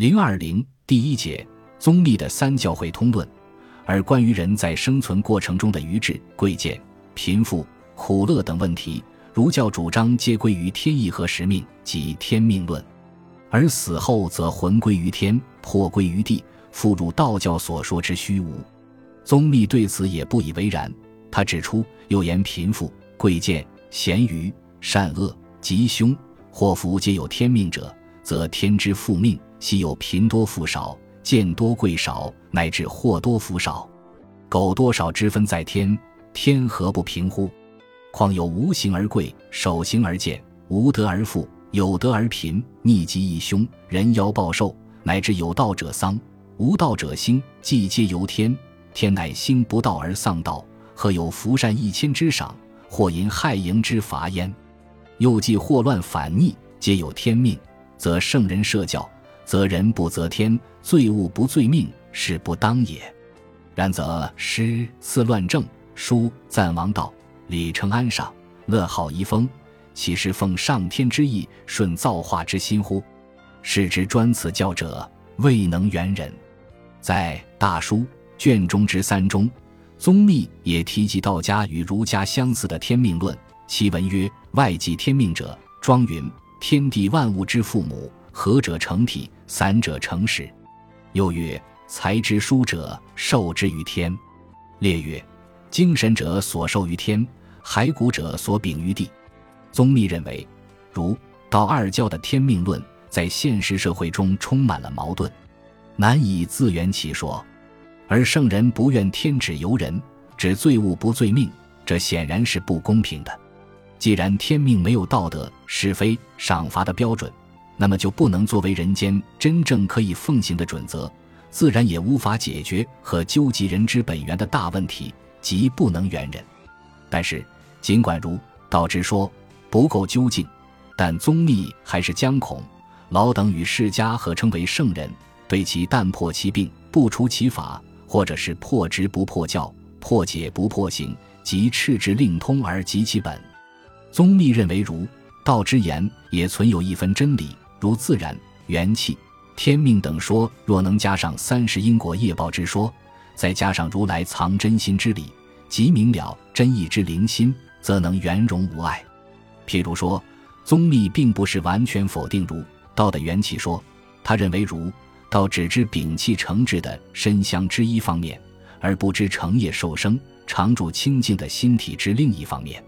零二零第一节宗密的三教会通论，而关于人在生存过程中的愚智、贵贱、贫富、苦乐等问题，儒教主张皆归于天意和时命，即天命论；而死后则魂归于天，魄归于地，复入道教所说之虚无。宗密对此也不以为然，他指出：又言贫富、贵贱、贤愚、善恶、吉凶、祸福，皆有天命者，则天之复命。昔有贫多富少，贱多贵少，乃至祸多福少，苟多少之分在天，天何不平乎？况有无形而贵，守形而贱，无德而富，有德而贫，逆吉易凶，人妖报寿，乃至有道者丧，无道者兴，既皆由天，天乃兴不道而丧道，何有福善一千之赏，或因害盈之罚焉？又既祸乱反逆，皆有天命，则圣人设教。则人不则天，罪物不罪命，是不当也。然则诗赐乱政，书赞王道，礼称安上，乐好遗风，岂是奉上天之意，顺造化之心乎？是之专此教者，未能圆人。在大书卷中之三中，宗密也提及道家与儒家相似的天命论，其文曰：“外即天命者，庄云：天地万物之父母。”合者成体，散者成实。又曰：才之书者，受之于天。列曰：精神者所受于天，骸骨者所禀于地。宗密认为，儒道二教的天命论在现实社会中充满了矛盾，难以自圆其说。而圣人不愿天指由人，指罪物不罪命，这显然是不公平的。既然天命没有道德是非赏罚的标准。那么就不能作为人间真正可以奉行的准则，自然也无法解决和究极人之本源的大问题，即不能圆人。但是，尽管如道之说不够究竟，但宗密还是将孔老等与世家合称为圣人，对其淡破其病，不除其法，或者是破执不破教，破解不破行，即赤之令通而及其本。宗密认为，儒道之言也存有一分真理。如自然、元气、天命等说，若能加上三十因果业报之说，再加上如来藏真心之理，即明了真意之灵心，则能圆融无碍。譬如说，宗密并不是完全否定儒道的元气说，他认为儒道只知摒弃成质的身相之一方面，而不知成业受生、常住清净的心体之另一方面。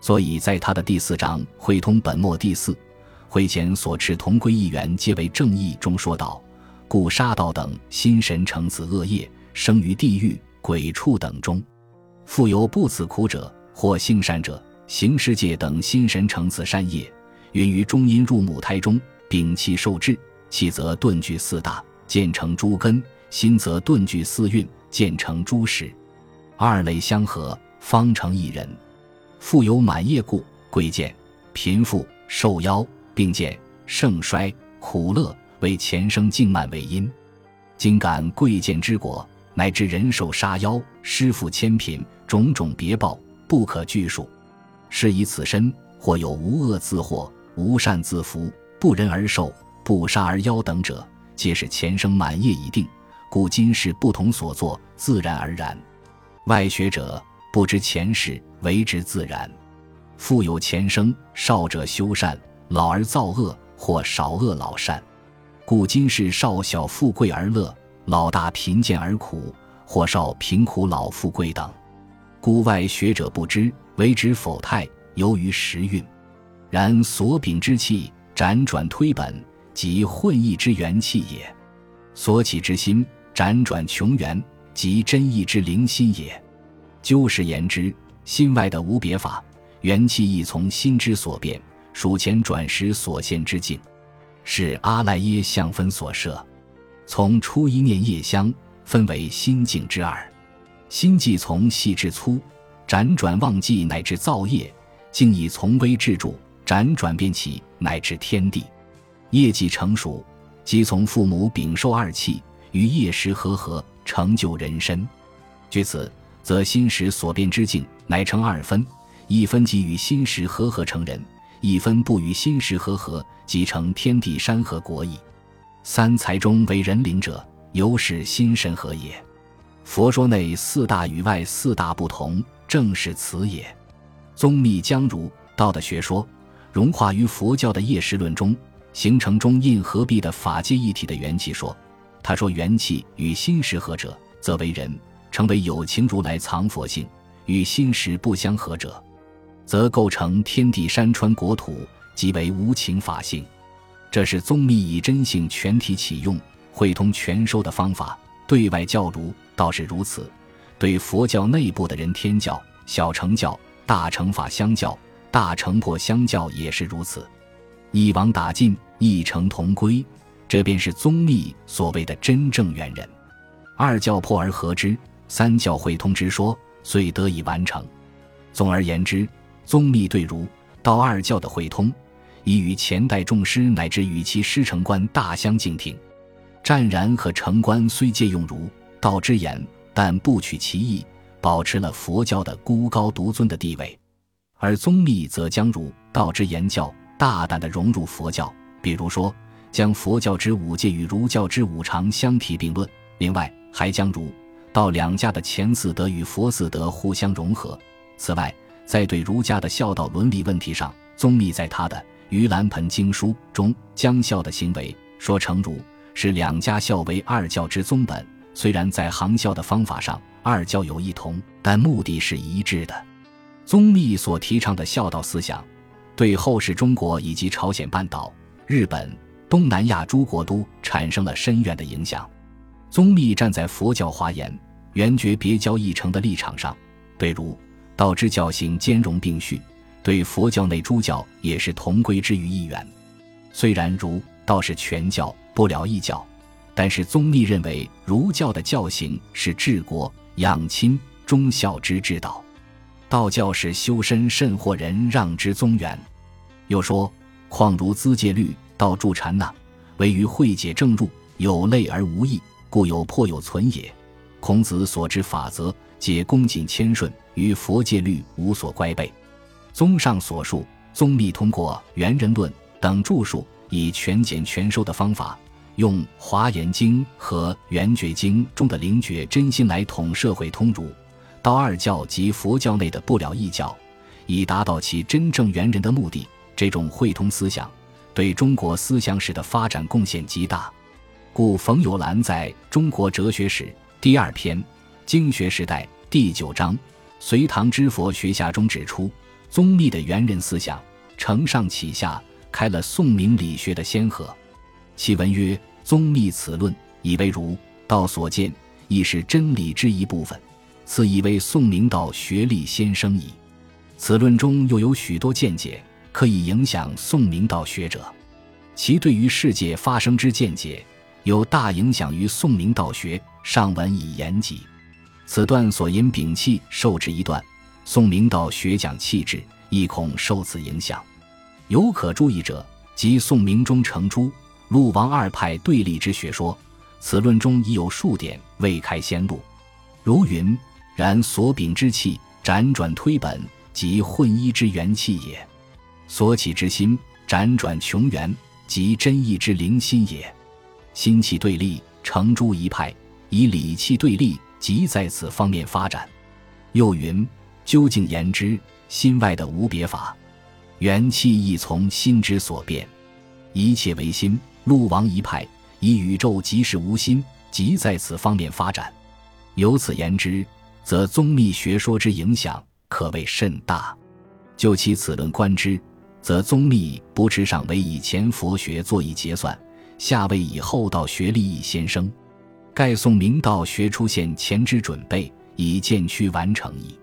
所以在他的第四章《会通本末》第四。会前所持同归一元，皆为正义。中说道：“故杀道等心神成此恶业，生于地狱、鬼畜等中；复有不此苦者，或性善者，行世界等心神成此善业，云于中阴入母胎中，摒气受制，气则顿具四大，渐成诸根；心则顿具四蕴，渐成诸识。二类相合，方成一人。复有满业故，贵贱、贫富、寿夭。”并见盛衰苦乐为前生静慢为因，今感贵贱之果，乃至人寿杀妖、师父千品种种别报，不可具数。是以此身或有无恶自祸、无善自福、不仁而寿、不杀而夭等者，皆是前生满业已定，故今世不同所作，自然而然。外学者不知前世，为之自然。复有前生少者修善。老而造恶，或少恶老善，故今世少小富贵而乐，老大贫贱而苦，或少贫苦老富贵等。故外学者不知，为之否态，由于时运。然所禀之气，辗转推本，即混意之元气也；所起之心，辗转穷源，即真意之灵心也。就实言之，心外的无别法，元气亦从心之所变。数前转时所现之境，是阿赖耶相分所设。从初一念业相分为心境之二，心即从细至粗，辗转忘记乃至造业，竟以从微至著，辗转变起乃至天地。业既成熟，即从父母禀受二气与业时合合，成就人身。据此，则心识所变之境乃成二分，一分即与心识合合成人。一分不与心识合合，即成天地山河国矣。三才中为人灵者，由是心神合也。佛说内四大与外四大不同，正是此也。宗密将儒道的学说融化于佛教的业识论中，形成中印合璧的法界一体的元气说。他说：元气与心识合者，则为人；成为有情如来藏佛性；与心识不相合者，则构成天地山川国土，即为无情法性。这是宗密以真性全体启用、汇通全收的方法。对外教儒倒是如此，对佛教内部的人天教、小乘教、大乘法相教、大乘破相教也是如此。一网打尽，一城同归。这便是宗密所谓的真正元人，二教破而合之，三教会通之说，遂得以完成。总而言之，宗密对儒道二教的会通，已与前代众师乃至与其师承观大相径庭。湛然和成观虽借用儒道之言，但不取其意，保持了佛教的孤高独尊的地位；而宗密则将儒道之言教大胆地融入佛教，比如说。将佛教之五戒与儒教之五常相提并论，另外还将儒道两家的前四德与佛四德互相融合。此外，在对儒家的孝道伦理问题上，宗密在他的《盂兰盆经书》中将孝的行为说成儒是两家孝为二教之宗本。虽然在行孝的方法上二教有异同，但目的是一致的。宗密所提倡的孝道思想，对后世中国以及朝鲜半岛、日本。东南亚诸国都产生了深远的影响。宗密站在佛教华严、圆觉别教一成的立场上，对儒道之教行兼容并蓄，对佛教内诸教也是同归之于一源。虽然儒道是全教，不了一教，但是宗密认为儒教的教行是治国养亲忠孝之之道，道教是修身慎获人让之宗源。又说：况如资戒律。道助禅那，唯于慧解正入，有类而无异，故有破有存也。孔子所知法则，皆恭谨谦顺，与佛戒律无所乖背。综上所述，宗密通过《元人论》等著述，以全简全收的方法，用《华严经》和《圆觉经》中的灵觉真心来统社会通儒道二教及佛教内的不了一教，以达到其真正元人的目的。这种会通思想。对中国思想史的发展贡献极大，故冯友兰在中国哲学史第二篇《经学时代》第九章《隋唐之佛学下》中指出，宗密的元人思想承上启下，开了宋明理学的先河。其文曰：“宗密此论，以为儒道所见，亦是真理之一部分。此以为宋明道学历先生矣。”此论中又有许多见解。可以影响宋明道学者，其对于世界发生之见解，有大影响于宋明道学。上文以言及，此段所引摒弃受之一段，宋明道学讲气质，亦恐受此影响。有可注意者，即宋明中程朱、陆王二派对立之学说。此论中已有数点未开先路，如云：然所秉之气，辗转推本，即混一之元气也。所起之心辗转穷源，即真意之灵心也。心气对立，成诸一派；以理气对立，即在此方面发展。又云：究竟言之，心外的无别法，元气亦从心之所变，一切唯心。陆王一派以宇宙即是无心，即在此方面发展。由此言之，则宗密学说之影响可谓甚大。就其此论观之。则宗密不持上为以前佛学作以结算，下为以后道学立意先生，盖宋明道学出现前之准备，已渐趋完成矣。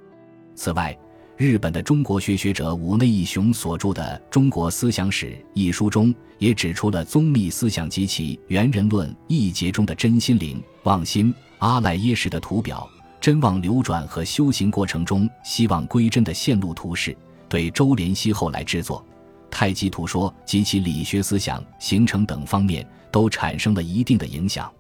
此外，日本的中国学学者武内义雄所著的《中国思想史》一书中，也指出了宗密思想及其《元人论》一节中的真心灵、妄心、阿赖耶识的图表、真妄流转和修行过程中希望归真的线路图示，对周濂溪后来制作。太极图说及其理学思想形成等方面，都产生了一定的影响。